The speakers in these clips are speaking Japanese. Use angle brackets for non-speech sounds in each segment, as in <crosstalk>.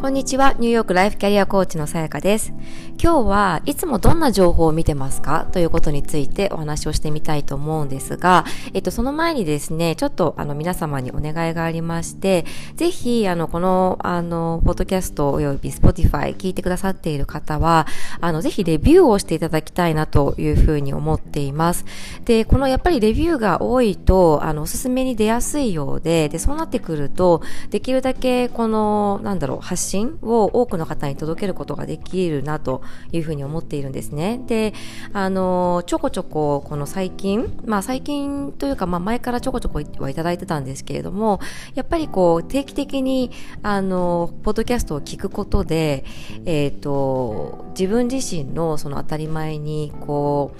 こんにちは、ニューヨークライフキャリアコーチのさやかです。今日はいつもどんな情報を見てますか？ということについてお話をしてみたいと思うんですが、えっと、その前にですね、ちょっとあの皆様にお願いがありまして、ぜひ、あの、この、あの、ポッドキャストおよび Spotify 聞いてくださっている方は、あの、ぜひレビューをしていただきたいなというふうに思っています。で、このやっぱりレビューが多いと、あの、おすすめに出やすいようで、で、そうなってくると、できるだけこの、なんだろう、発信を多くの方に届けることができるなというふうに思っているんですね。で、あの、ちょこちょここの最近、まあ最近というか、まあ前からちょこちょこはいただいてたんですけれども、やっぱりこう定期的にあの、ポッドキャストを聞くことで、えっ、ー、と、自分自身のその当たり前にこ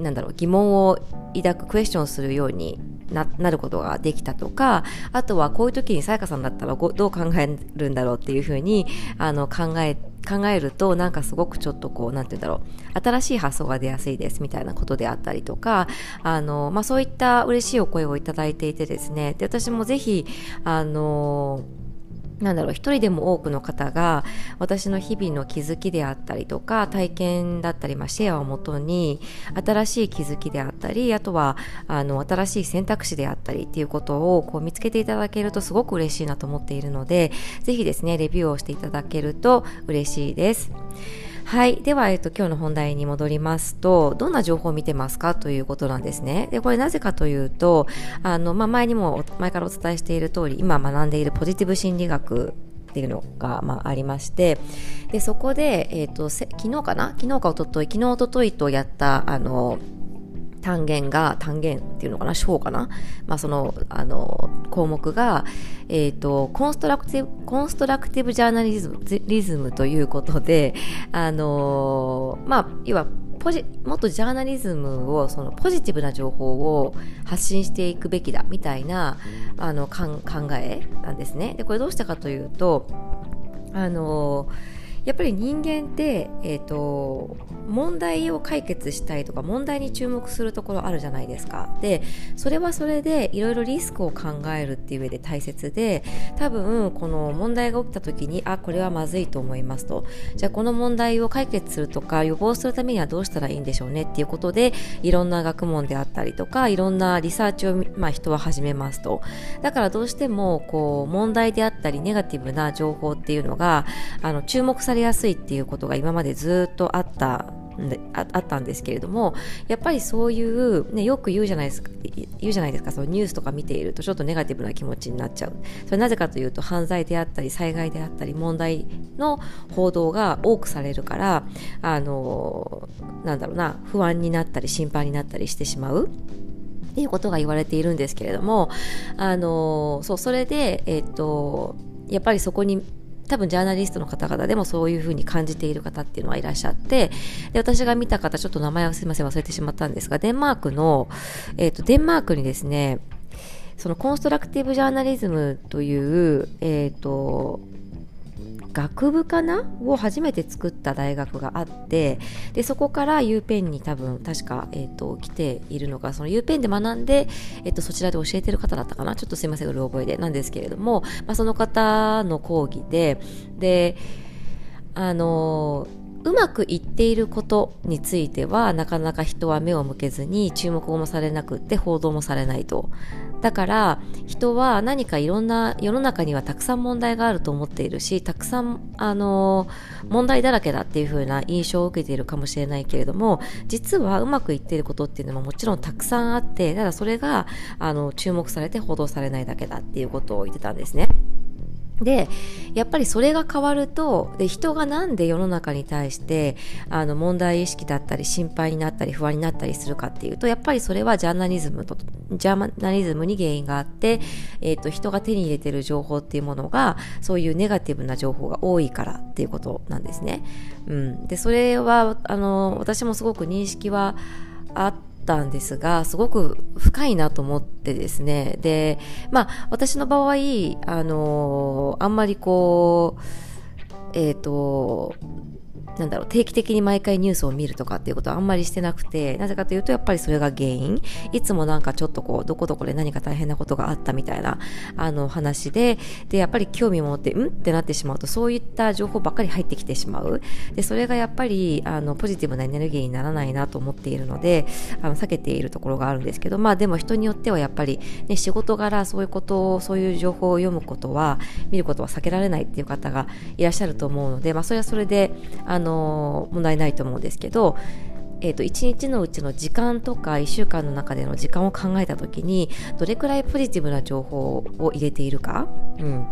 う、なんだろう、疑問を抱くクエスチョンするようにななることができたとかあとはこういう時にさやかさんだったらどう考えるんだろうっていうふうにあの考え考えるとなんかすごくちょっとこうなんて言うんだろう新しい発想が出やすいですみたいなことであったりとかあの、まあ、そういった嬉しいお声をいただいていてですねで私もぜひあのなんだろう、一人でも多くの方が私の日々の気づきであったりとか体験だったり、まあ、シェアをもとに新しい気づきであったりあとはあの新しい選択肢であったりっていうことをこう見つけていただけるとすごく嬉しいなと思っているのでぜひですねレビューをしていただけると嬉しいです。はい。では、えっと、今日の本題に戻りますと、どんな情報を見てますかということなんですね。で、これなぜかというと、あの、まあ、前にも、前からお伝えしている通り、今学んでいるポジティブ心理学っていうのが、まあ、ありましてでそこで、えーと、昨日かな？昨日かおととい昨日おとといとやったあの単元が、単元っていうのかな、章かな、まあ、その、あの、項目が、えっ、ー、と、コンストラクティブ、コンストラクティブジャーナリズム、リズムということで、あの、まあ、要は、ポジもっとジャーナリズムをそのポジティブな情報を発信していくべきだみたいなあの考えなんですね。でこれどうしたかというとあのやっぱり人間って、えーと、問題を解決したいとか問題に注目するところあるじゃないですか。でそれはそれでいろいろリスクを考えるっていう上で大切で多分この問題が起きた時にあこれはまずいと思いますと。じゃあこの問題を解決するとか予防するためにはどうしたらいいんでしょうねっていうことでいろんな学問であったりとかいろんなリサーチを、まあ、人は始めますと。だからどうしてもこう問題であったりネガティブな情報っていうのがあの注目されれやすいっていうことが今までずっとあったああったんですけれどもやっぱりそういう、ね、よく言うじゃないですか言うじゃないですかそのニュースとか見ているとちょっとネガティブな気持ちになっちゃう。それなぜかというと犯罪であったり災害であったり問題の報道が多くされるからあのなんだろうな不安になったり心配になったりしてしまう。っていうことが言われているんですけれどもあのそうそれでえっ、とやっぱりそこに多分ジャーナリストの方々でもそういうふうに感じている方っていうのはいらっしゃってで私が見た方ちょっと名前はすいません忘れてしまったんですがデンマークの、えっ、ー、とデンマークにですねそのコンストラクティブジャーナリズムという、えっ、ー、と学部かな？を初めて作った大学があってでそこから U ペンに多分確か、えーと、来ているのがその U ペンで学んで、えーと、そちらで教えてる方だったかな？ちょっとすいませんうる覚えで。なんですけれども、まあ、その方の講義でであのーうまくいっていることについてはなかなか人は目を向けずに注目もされなくって報道もされないとだから人は何かいろんな世の中にはたくさん問題があると思っているしたくさんあの問題だらけだっていう風な印象を受けているかもしれないけれども実はうまくいっていることっていうのももちろんたくさんあってただそれがあの注目されて報道されないだけだっていうことを言ってたんですね。でやっぱりそれが変わるとで人がなんで世の中に対してあの問題意識だったり心配になったり不安になったりするかっていうとやっぱりそれはジャーナリズムとジャーナリズムに原因があって、えーと、人が手に入れてる情報っていうものがそういうネガティブな情報が多いからっていうことなんですね。うん、でそれはあの私もすごく認識はあっったんですが、すごく深いなと思ってですね。で、まあ、私の場合、あの、あんまりこう、えっ、ー、と、なんだろう、定期的に毎回ニュースを見るとかっていうことはあんまりしてなくて、なぜかというとやっぱりそれが原因。いつもなんかちょっとこう、どこどこで何か大変なことがあったみたいな、あの話で、で、やっぱり興味を持って、うん？ってなってしまうと、そういった情報ばっかり入ってきてしまう。で、それがやっぱり、あの、ポジティブなエネルギーにならないなと思っているので、あの、避けているところがあるんですけど、まあでも人によってはやっぱり、ね、仕事柄そういうことを、そういう情報を読むことは、見ることは避けられないっていう方がいらっしゃると思うので、まあそれはそれで、あの、問題ないと思うんですけど、えーと、1日のうちの時間とか1週間の中での時間を考えた時にどれくらいポジティブな情報を入れているか、うん、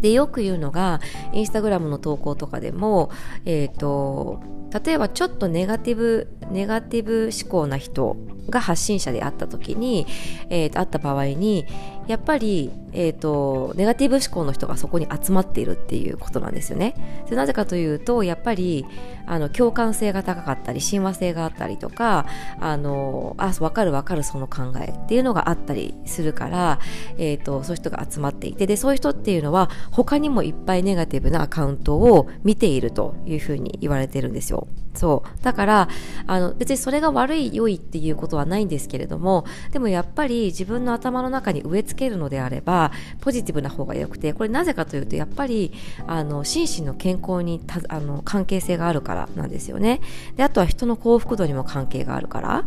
でよく言うのがインスタグラムの投稿とかでも、えーと、例えばちょっとネガティブネガティブ思考な人が発信者であった時に、えー、あった場合にやっぱり、えーと、ネガティブ思考の人がそこに集まっているっていうことなんですよね。なぜかというとやっぱりあの共感性が高かったり親和性があったりとかあのあ分かる分かるその考えっていうのがあったりするから、えーと、そういう人が集まっていてでそういう人っていうのは他にもいっぱいネガティブなアカウントを見ているというふうに言われてるんですよ。そう。だからあの別にそれが悪い良いっていうことはないんですけれどもでもやっぱり自分の頭の中に植え付けるのであればポジティブな方が良くてこれなぜかというとやっぱりあの心身の健康にあの関係性があるからなんですよね。であとは人の幸福度にも関係があるから。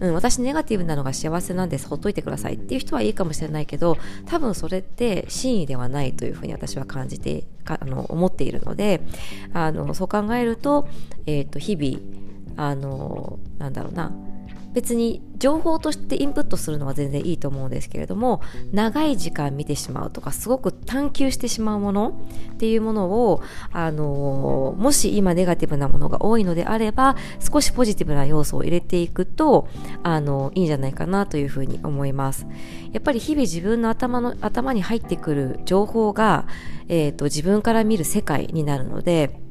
うん、私ネガティブなのが幸せなんですほっといてくださいっていう人はいいかもしれないけど多分それって真意ではないというふうに私は感じてあの思っているのであのそう考えると,、えーと日々あのなんだろうな別に情報としてインプットするのは全然いいと思うんですけれども長い時間見てしまうとかすごく探求してしまうものっていうものを、あのもし今ネガティブなものが多いのであれば少しポジティブな要素を入れていくと、あのいいんじゃないかなというふうに思います。やっぱり日々自分の頭の頭に入ってくる情報が、えーと自分から見る世界になるので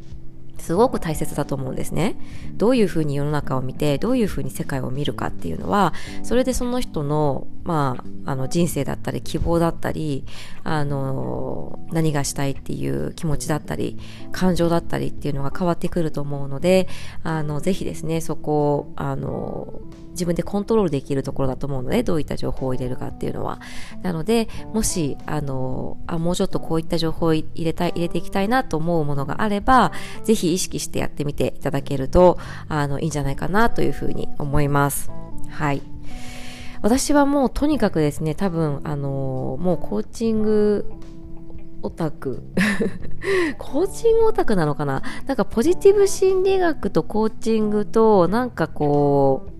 すごく大切だと思うんですね。どういうふうに世の中を見て、どういうふうに世界を見るかっていうのは、それでその人の、まあ、あの人生だったり、希望だったり、あの、何がしたいっていう気持ちだったり、感情だったりっていうのが変わってくると思うので、あの、ぜひですね、そこを、あの、自分でコントロールできるところだと思うので、どういった情報を入れるかっていうのは。なので、もし、あの、あ、もうちょっとこういった情報を入れたい、入れていきたいなと思うものがあれば、ぜひ意識してやってみていただけると、あの、いいんじゃないかなというふうに思います。はい。私はもうとにかくですね、多分、あの、もうコーチングオタク <laughs> コーチングオタクなのかな？なんかポジティブ心理学とコーチングとなんかこう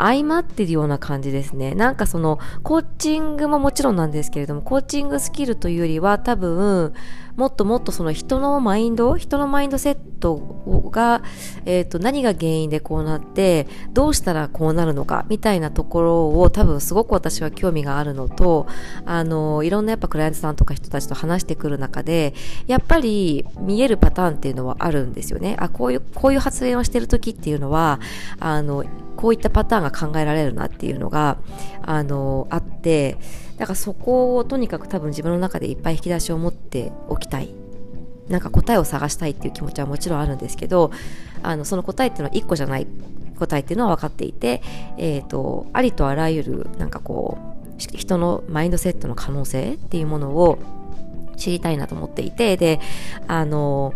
相まってるような感じですね。なんかその、コーチングももちろんなんですけれども、コーチングスキルというよりは多分、もっともっとその人のマインド、人のマインドセットが、えっ、ー、と、何が原因でこうなって、どうしたらこうなるのか、みたいなところを多分すごく私は興味があるのと、あの、いろんなやっぱクライアントさんとか人たちと話してくる中で、やっぱり見えるパターンっていうのはあるんですよね。あ、こういう、こういう発言をしてる時っていうのは、あの、こういったパターンが考えられるなっていうのが、あの、あって、だからそこをとにかく多分自分の中でいっぱい引き出しを持っておきたい。なんか答えを探したいっていう気持ちはもちろんあるんですけど、あの、その答えっていうのは1個じゃない答えっていうのは分かっていて、え、ー、と、ありとあらゆる、なんかこう、人のマインドセットの可能性っていうものを知りたいなと思っていて、で、あの、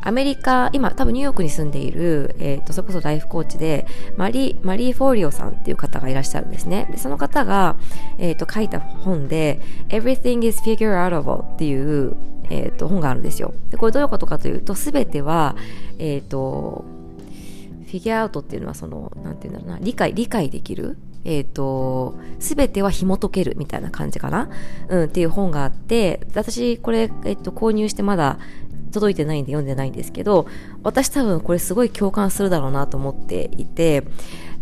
アメリカ、今多分ニューヨークに住んでいる、えっ、ー、と、それこそライフコーチで、マリー、マリー・フォーリオさんっていう方がいらっしゃるんですね。で、その方が、えっ、ー、と、書いた本で、Everything is figure outable っていう、えっ、ー、と、本があるんですよ。で、これどういうことかというと、すべては、えっ、と、フィギュアアウトっていうのはその、なんていうんだろうな、理解、理解できるえっ、ー、と、すべては紐解けるみたいな感じかな？うん、っていう本があって、私、これ、えっ、と、購入してまだ届いてないんで読んでないんですけど、私多分これすごい共感するだろうなと思っていて、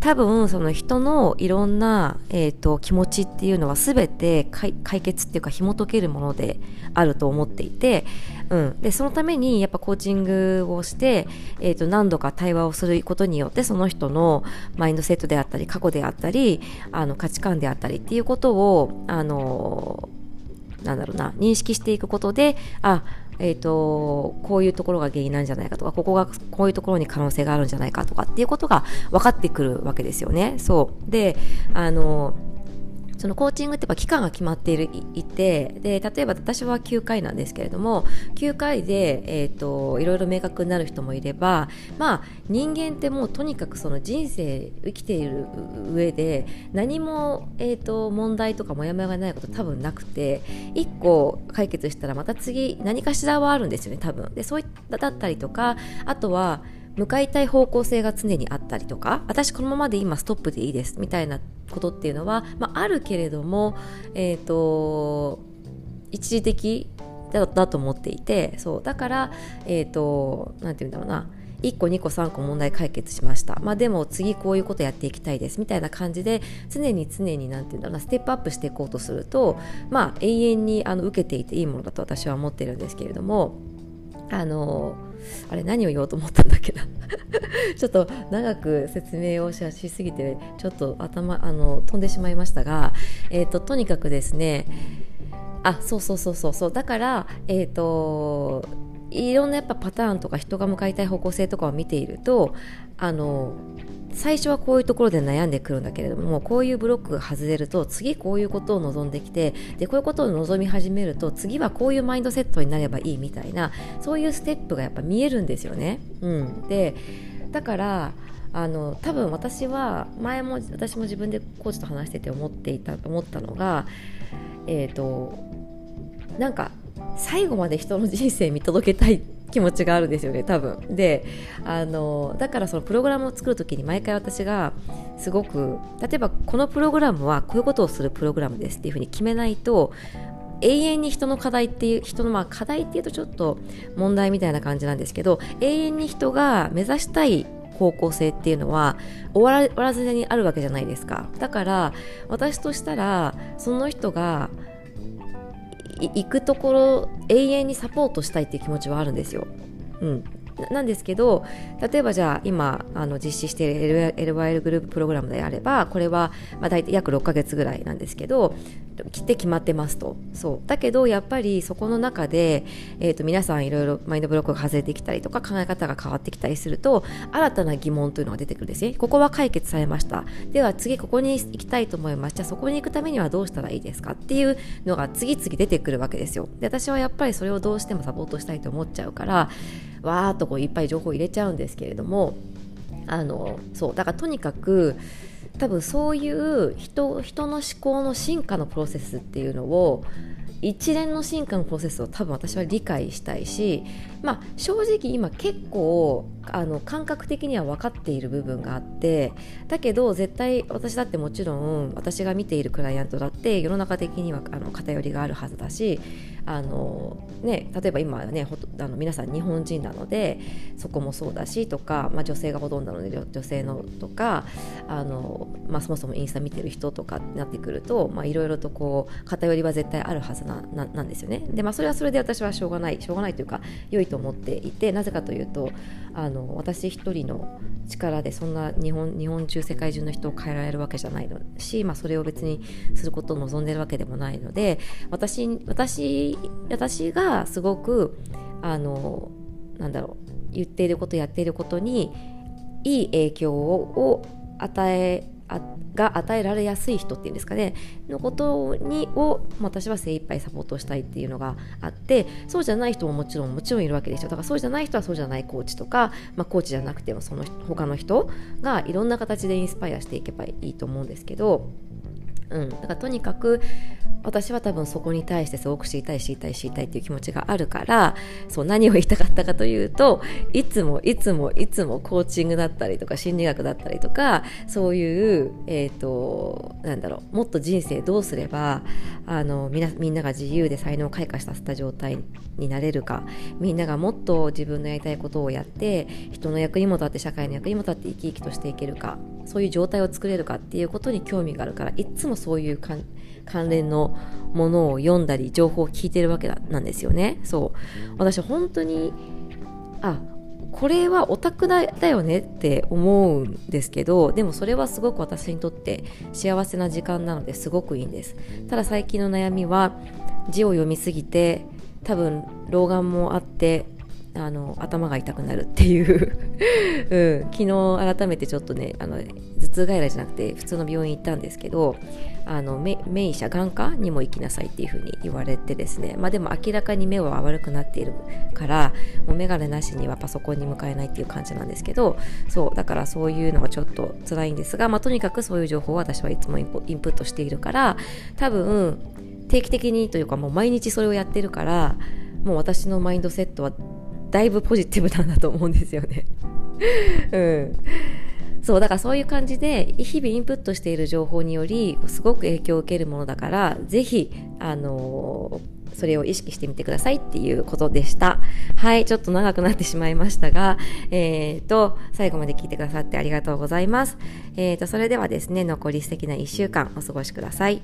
多分その人のいろんな、えーと、気持ちっていうのは全て解決っていうか紐解けるものであると思っていて、うん、でそのためにやっぱコーチングをして、えーと、何度か対話をすることによってその人のマインドセットであったり過去であったりあの価値観であったりっていうことをあのなんだろうな認識していくことであえーと、こういうところが原因なんじゃないかとかここがこういうところに可能性があるんじゃないかとかっていうことが分かってくるわけですよね。そうであのそのコーチングってやっぱ期間が決まっていてで例えば私は9回なんですけれども9回で、えーと、いろいろ明確になる人もいれば、まあ、人間ってもうとにかくその人生生きている上で何も、えーと、問題とかモヤモヤがないこと多分なくて1個解決したらまた次何かしらはあるんですよね多分。でそういっただったりとかあとは向かいたい方向性が常にあったりとか私このままで今ストップでいいですみたいなことっていうのは、まあ、あるけれども、えーと、一時的だだと思っていてそうだからえっ、ー、となんて言うんだろうな1個2個3個問題解決しました、まあ、でも次こういうことやっていきたいですみたいな感じで常に常に何て言うんだろうなステップアップしていこうとすると、まあ、永遠にあの受けていていいものだと私は思ってるんですけれどもあのあれ何を言おうと思ったんだっけな。<laughs> ちょっと長く説明をしすぎてちょっと頭あの飛んでしまいましたが、えーと、とにかくですねあそうそうそうそうそう。だからえっ、ー、といろんなやっぱパターンとか人が向かいたい方向性とかを見ているとあの最初はこういうところで悩んでくるんだけれどもこういうブロックが外れると次こういうことを望んできてでこういうことを望み始めると次はこういうマインドセットになればいいみたいなそういうステップがやっぱ見えるんですよね。うん、でだからあの多分私は前も私も自分でコーチと話してて思っていた思ったのがえっ、ー、となんか最後まで人の人生見届けたい気持ちがあるんですよね多分。であのだからそのプログラムを作る時に毎回私がすごく例えばこのプログラムはこういうことをするプログラムですっていうふうに決めないと永遠に人の課題っていう人のまあ課題っていうとちょっと問題みたいな感じなんですけど永遠に人が目指したい方向性っていうのは終わらずにあるわけじゃないですか。だから私としたらその人が行くところ永遠にサポートしたいっていう気持ちはあるんですよ。うん、なんですけど例えばじゃあ今あの実施している LYL グループプログラムであればこれはまあ大体約6ヶ月ぐらいなんですけど来て決まってますと。そう。だけどやっぱりそこの中で、えーと、皆さんいろいろマインドブロックが外れてきたりとか考え方が変わってきたりすると新たな疑問というのが出てくるんですね。ここは解決されました。では次ここに行きたいと思います。じゃあそこに行くためにはどうしたらいいですか？っていうのが次々出てくるわけですよ。で私はやっぱりそれをどうしてもサポートしたいと思っちゃうからわーっとこういっぱい情報入れちゃうんですけれどもあのそうだからとにかく多分そういう人人の思考の進化のプロセスっていうのを一連の進化のプロセスを多分私は理解したいし、まあ、正直今結構あの感覚的には分かっている部分があってだけど絶対私だってもちろん私が見ているクライアントだって世の中的にはあの偏りがあるはずだしあの、ね、例えば今ねあの皆さん日本人なのでそこもそうだしとか、まあ、女性がほとんどなので女性のとかあの、まあ、そもそもインスタ見てる人とかになってくるといろいろとこう偏りは絶対あるはずなななんですよね。でまあ、それはそれで私はしょうがないしょうがないというか良いと思っていてなぜかというとあの私一人の力でそんな日本日本中世界中の人を変えられるわけじゃないの。し、まあ、それを別にすることを望んでるわけでもないので私私私がすごくあのなんだろう言っていることやっていることにいい影響を与えが与えられやすい人っていうんですかね。のことにを私は精一杯サポートしたいっていうのがあってそうじゃない人ももちろんもちろんいるわけですよ。だからそうじゃない人はそうじゃないコーチとか、まあ、コーチじゃなくてもその他の人がいろんな形でインスパイアしていけばいいと思うんですけどうん、だからとにかく私は多分そこに対してすごく知りたい知りたい知りたいっていう気持ちがあるからそう何を言いたかったかというといつもいつもいつもコーチングだったりとか心理学だったりとかそういう、えーと、なんだろうもっと人生どうすればあのみなみんなが自由で才能を開花させた状態になれるかみんながもっと自分のやりたいことをやって人の役にも立って社会の役にも立って生き生きとしていけるか。そういう状態を作れるかっていうことに興味があるからいつもそういう関連のものを読んだり情報を聞いてるわけなんですよね。そう。私本当にあこれはオタクだよねって思うんですけどでもそれはすごく私にとって幸せな時間なのですごくいいんです。ただ最近の悩みは字を読みすぎて多分老眼もあってあの頭が痛くなるっていう。<laughs> うん、昨日改めてちょっとねあの頭痛外来じゃなくて普通の病院行ったんですけどあの目医者眼科にも行きなさいっていう風に言われてですね。まあでも明らかに目は悪くなっているからもう眼鏡なしにはパソコンに向かえないっていう感じなんですけどそうだからそういうのがちょっと辛いんですが、まあ、とにかくそういう情報を私はいつもインプットしているから多分定期的にというかもう毎日それをやってるからもう私のマインドセットはだいぶポジティブなんだと思うんですよね。<laughs> うん。そう、だからそういう感じで、日々インプットしている情報により、すごく影響を受けるものだから、ぜひ、あのー、それを意識してみてくださいっていうことでした。はい、ちょっと長くなってしまいましたが、えっ、ー、と、最後まで聞いてくださってありがとうございます。えっ、ー、と、それではですね、残り素敵な1週間お過ごしください。